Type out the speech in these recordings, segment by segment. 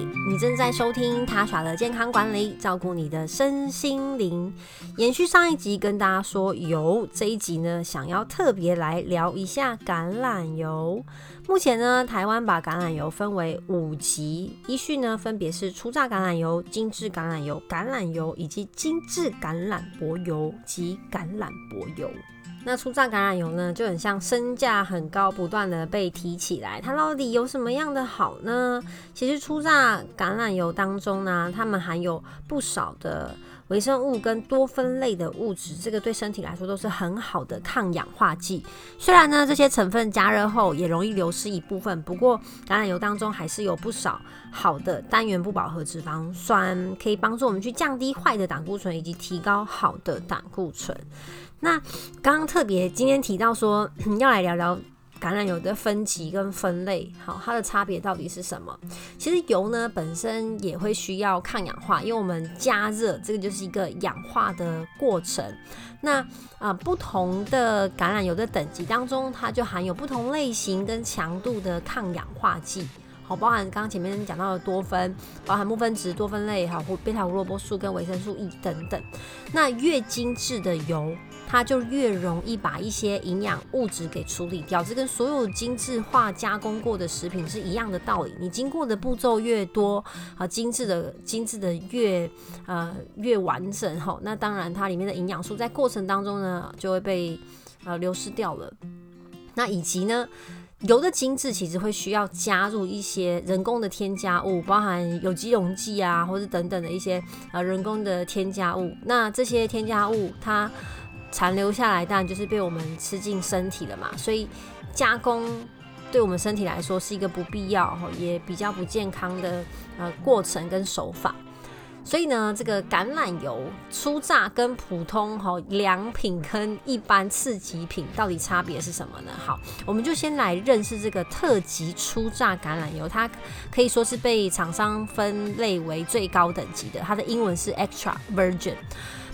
你正在收听他耍的健康管理，照顾你的身心灵。延续上一集跟大家说油，这一集呢，想要特别来聊一下橄榄油。目前呢，台湾把橄榄油分为五级，依序呢分别是初榨橄榄油、精致橄榄油、橄榄油以及精致橄榄柏油及橄榄柏油。那初榨橄榄油呢，就很像身价很高，不断的被提起来。它到底有什么样的好呢？其实初榨橄榄油当中呢，它们含有不少的微生物跟多酚类的物质，这个对身体来说都是很好的抗氧化剂。虽然呢，这些成分加热后也容易流失一部分，不过橄榄油当中还是有不少好的单元不饱和脂肪酸，可以帮助我们去降低坏的胆固醇，以及提高好的胆固醇。那刚刚特别今天提到说要来聊聊橄榄油的分级跟分类，好，它的差别到底是什么？其实油呢本身也会需要抗氧化，因为我们加热，这个就是一个氧化的过程。那啊，不同的橄榄油的等级当中，它就含有不同类型跟强度的抗氧化剂。好，包含刚刚前面讲到的多酚，包含木分值、多酚类，好或贝塔胡萝卜素跟维生素 E 等等。那越精致的油，它就越容易把一些营养物质给处理掉。这跟所有精致化加工过的食品是一样的道理。你经过的步骤越多，啊，精致的精致的越呃越完整，哈，那当然它里面的营养素在过程当中呢就会被呃流失掉了。那以及呢？油的精致其实会需要加入一些人工的添加物，包含有机溶剂啊，或者等等的一些呃人工的添加物。那这些添加物它残留下来，当然就是被我们吃进身体了嘛。所以加工对我们身体来说是一个不必要也比较不健康的呃过程跟手法。所以呢，这个橄榄油初榨跟普通哈良品跟一般次级品到底差别是什么呢？好，我们就先来认识这个特级初榨橄榄油，它可以说是被厂商分类为最高等级的，它的英文是 extra virgin。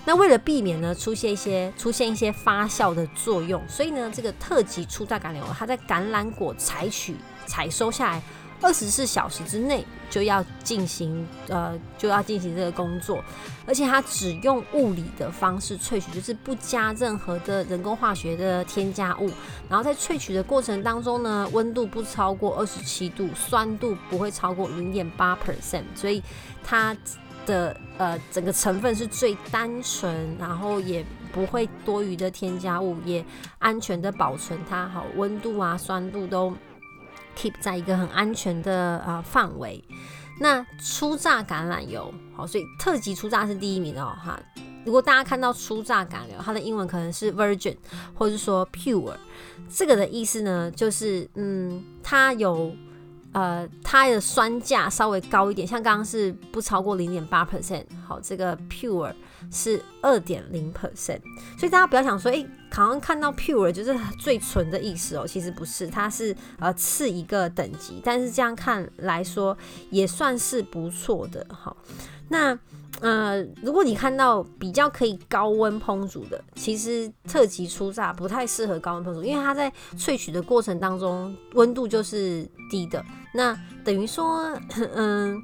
那为了避免呢出现一些出现一些发酵的作用，所以呢，这个特级初榨橄榄油，它在橄榄果采取采收下来。二十四小时之内就要进行，呃，就要进行这个工作，而且它只用物理的方式萃取，就是不加任何的人工化学的添加物。然后在萃取的过程当中呢，温度不超过二十七度，酸度不会超过零点八 percent，所以它的呃整个成分是最单纯，然后也不会多余的添加物，也安全的保存它，好温度啊酸度都。Keep 在一个很安全的啊范围。那初榨橄榄油，好，所以特级初榨是第一名哦，哈。如果大家看到初榨橄榄油，它的英文可能是 virgin，或者是说 pure，这个的意思呢，就是嗯，它有。呃，它的酸价稍微高一点，像刚刚是不超过零点八 percent，好，这个 pure 是二点零 percent，所以大家不要想说，哎，好像看到 pure 就是最纯的意思哦，其实不是，它是呃次一个等级，但是这样看来说也算是不错的，好，那。呃，如果你看到比较可以高温烹煮的，其实特级初榨不太适合高温烹煮，因为它在萃取的过程当中温度就是低的。那等于说，嗯，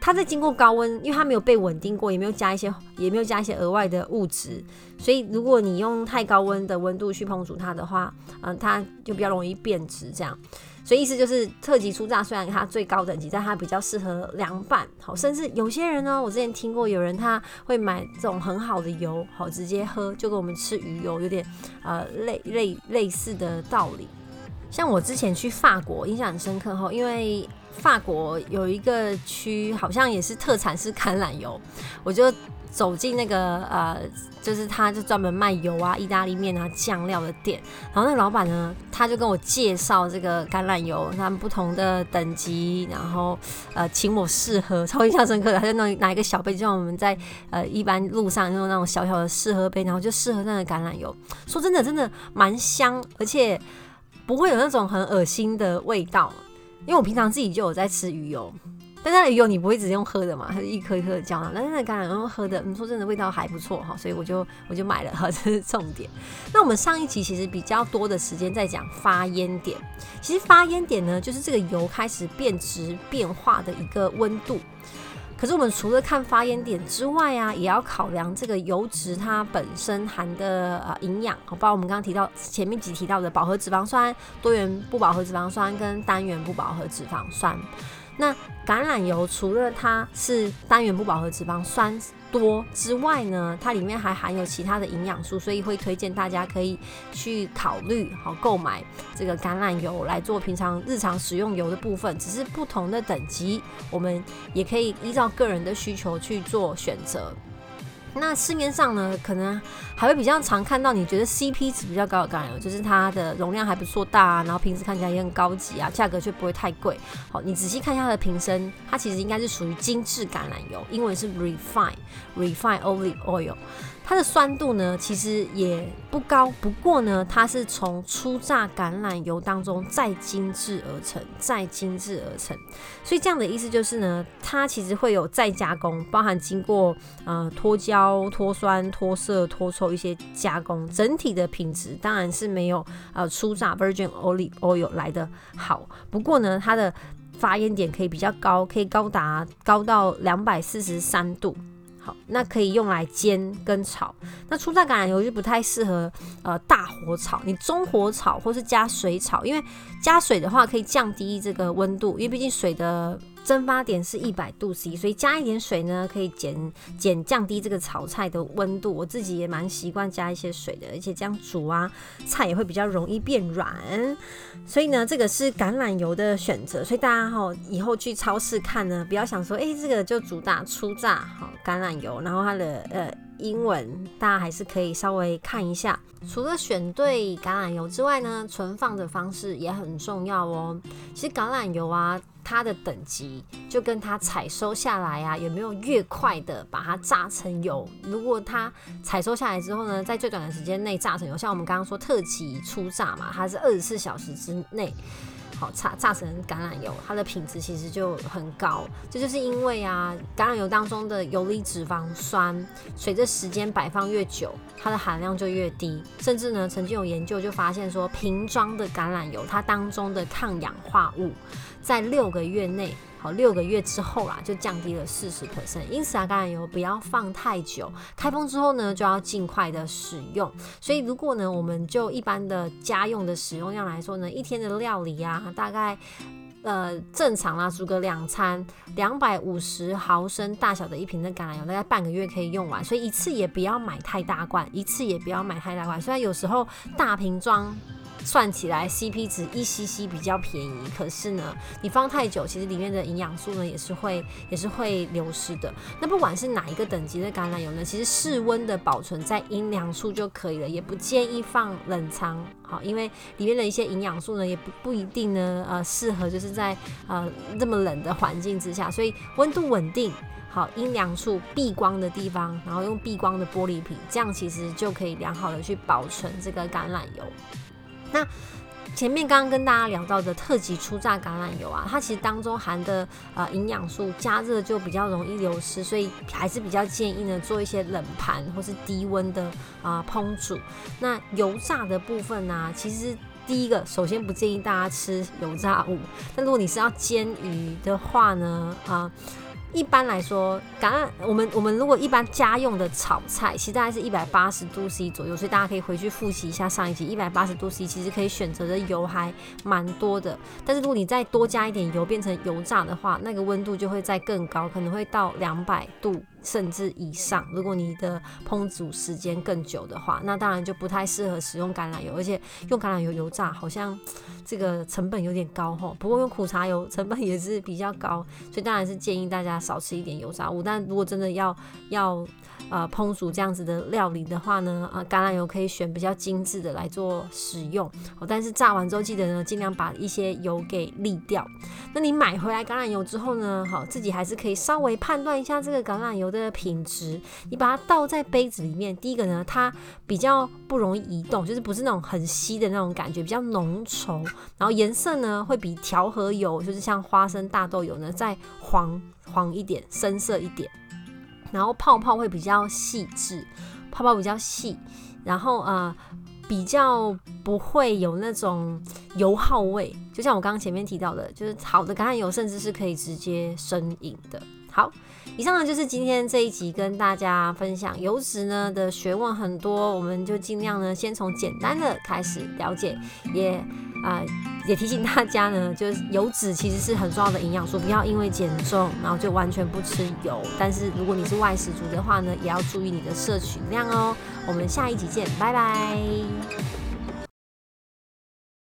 它在经过高温，因为它没有被稳定过，也没有加一些，也没有加一些额外的物质，所以如果你用太高温的温度去烹煮它的话，嗯，它就比较容易变质这样。所以意思就是特级初榨虽然它最高等级，但它比较适合凉拌，好，甚至有些人呢，我之前听过有人他会买这种很好的油，好直接喝，就跟我们吃鱼油有点呃类类类似的道理。像我之前去法国，印象很深刻哈，因为法国有一个区好像也是特产是橄榄油，我就。走进那个呃，就是他就专门卖油啊、意大利面啊、酱料的店，然后那老板呢，他就跟我介绍这个橄榄油，他们不同的等级，然后呃，请我试喝，超印象深刻的，他就拿拿一个小杯，就像我们在呃一般路上用那种小小的试喝杯，然后就试喝那个橄榄油，说真的，真的蛮香，而且不会有那种很恶心的味道，因为我平常自己就有在吃鱼油。但它的油你不会直接用喝的嘛，它是一颗一颗的胶囊。但是那橄榄油喝的，你说真的味道还不错哈，所以我就 我就买了哈，这是重点。那我们上一集其实比较多的时间在讲发烟点，其实发烟点呢，就是这个油开始变质变化的一个温度。可是我们除了看发烟点之外啊，也要考量这个油脂它本身含的呃营养，包括我们刚刚提到前面几提到的饱和脂肪酸、多元不饱和脂肪酸跟单元不饱和脂肪酸。那橄榄油除了它是单元不饱和脂肪酸多之外呢，它里面还含有其他的营养素，所以会推荐大家可以去考虑好购买这个橄榄油来做平常日常食用油的部分。只是不同的等级，我们也可以依照个人的需求去做选择。那市面上呢，可能还会比较常看到，你觉得 CP 值比较高的橄榄油，就是它的容量还不错大啊，然后瓶子看起来也很高级啊，价格却不会太贵。好，你仔细看一下它的瓶身，它其实应该是属于精致橄榄油，英文是 refine refine olive oil。它的酸度呢，其实也不高，不过呢，它是从初榨橄榄油当中再精制而成，再精制而成。所以这样的意思就是呢，它其实会有再加工，包含经过呃脱胶、脱酸、脱色、脱臭一些加工，整体的品质当然是没有呃初榨 Virgin Olive Oil 来的好。不过呢，它的发烟点可以比较高，可以高达高到两百四十三度。好，那可以用来煎跟炒。那初榨橄榄油就不太适合呃大火炒，你中火炒或是加水炒，因为加水的话可以降低这个温度，因为毕竟水的。蒸发点是一百度 C，所以加一点水呢，可以减减降低这个炒菜的温度。我自己也蛮习惯加一些水的，而且这样煮啊，菜也会比较容易变软。所以呢，这个是橄榄油的选择。所以大家哈，以后去超市看呢，不要想说，哎，这个就主打粗榨好橄榄油，然后它的呃。英文大家还是可以稍微看一下。除了选对橄榄油之外呢，存放的方式也很重要哦。其实橄榄油啊，它的等级就跟它采收下来啊，有没有越快的把它榨成油。如果它采收下来之后呢，在最短的时间内榨成油，像我们刚刚说特级初榨嘛，它是二十四小时之内。好榨榨成橄榄油，它的品质其实就很高。这就是因为啊，橄榄油当中的游离脂肪酸，随着时间摆放越久，它的含量就越低。甚至呢，曾经有研究就发现说，瓶装的橄榄油，它当中的抗氧化物，在六个月内。好，六个月之后啦，就降低了四十 percent。因此啊，橄榄油不要放太久，开封之后呢，就要尽快的使用。所以，如果呢，我们就一般的家用的使用量来说呢，一天的料理啊，大概呃正常啦，煮个两餐，两百五十毫升大小的一瓶的橄榄油，大概半个月可以用完。所以一次也不要买太大罐，一次也不要买太大罐。虽然有时候大瓶装。算起来 CP 值一 CC 比较便宜，可是呢，你放太久，其实里面的营养素呢也是会也是会流失的。那不管是哪一个等级的橄榄油呢，其实室温的保存在阴凉处就可以了，也不建议放冷藏。好，因为里面的一些营养素呢，也不不一定呢，呃，适合就是在呃这么冷的环境之下，所以温度稳定，好阴凉处避光的地方，然后用避光的玻璃瓶，这样其实就可以良好的去保存这个橄榄油。那前面刚刚跟大家聊到的特级初榨橄榄油啊，它其实当中含的呃营养素加热就比较容易流失，所以还是比较建议呢做一些冷盘或是低温的啊烹煮。那油炸的部分呢，其实第一个首先不建议大家吃油炸物，但如果你是要煎鱼的话呢，啊。一般来说，橄榄我们我们如果一般家用的炒菜，其实大概是一百八十度 C 左右，所以大家可以回去复习一下上一集，一百八十度 C 其实可以选择的油还蛮多的。但是如果你再多加一点油，变成油炸的话，那个温度就会再更高，可能会到两百度。甚至以上，如果你的烹煮时间更久的话，那当然就不太适合使用橄榄油，而且用橄榄油油炸好像这个成本有点高吼。不过用苦茶油成本也是比较高，所以当然是建议大家少吃一点油炸物。但如果真的要要呃烹煮这样子的料理的话呢，呃橄榄油可以选比较精致的来做使用。哦但是炸完之后记得呢，尽量把一些油给沥掉。那你买回来橄榄油之后呢，好，自己还是可以稍微判断一下这个橄榄油的品质。你把它倒在杯子里面，第一个呢，它比较不容易移动，就是不是那种很稀的那种感觉，比较浓稠。然后颜色呢，会比调和油，就是像花生、大豆油呢，再黄黄一点，深色一点。然后泡泡会比较细致，泡泡比较细，然后呃。比较不会有那种油耗味，就像我刚刚前面提到的，就是好的橄榄油甚至是可以直接生饮的。好，以上呢就是今天这一集跟大家分享油脂呢的学问很多，我们就尽量呢先从简单的开始了解，也啊也提醒大家呢，就是油脂其实是很重要的营养素，不要因为减重然后就完全不吃油。但是如果你是外食族的话呢，也要注意你的摄取量哦。我们下一集见，拜拜。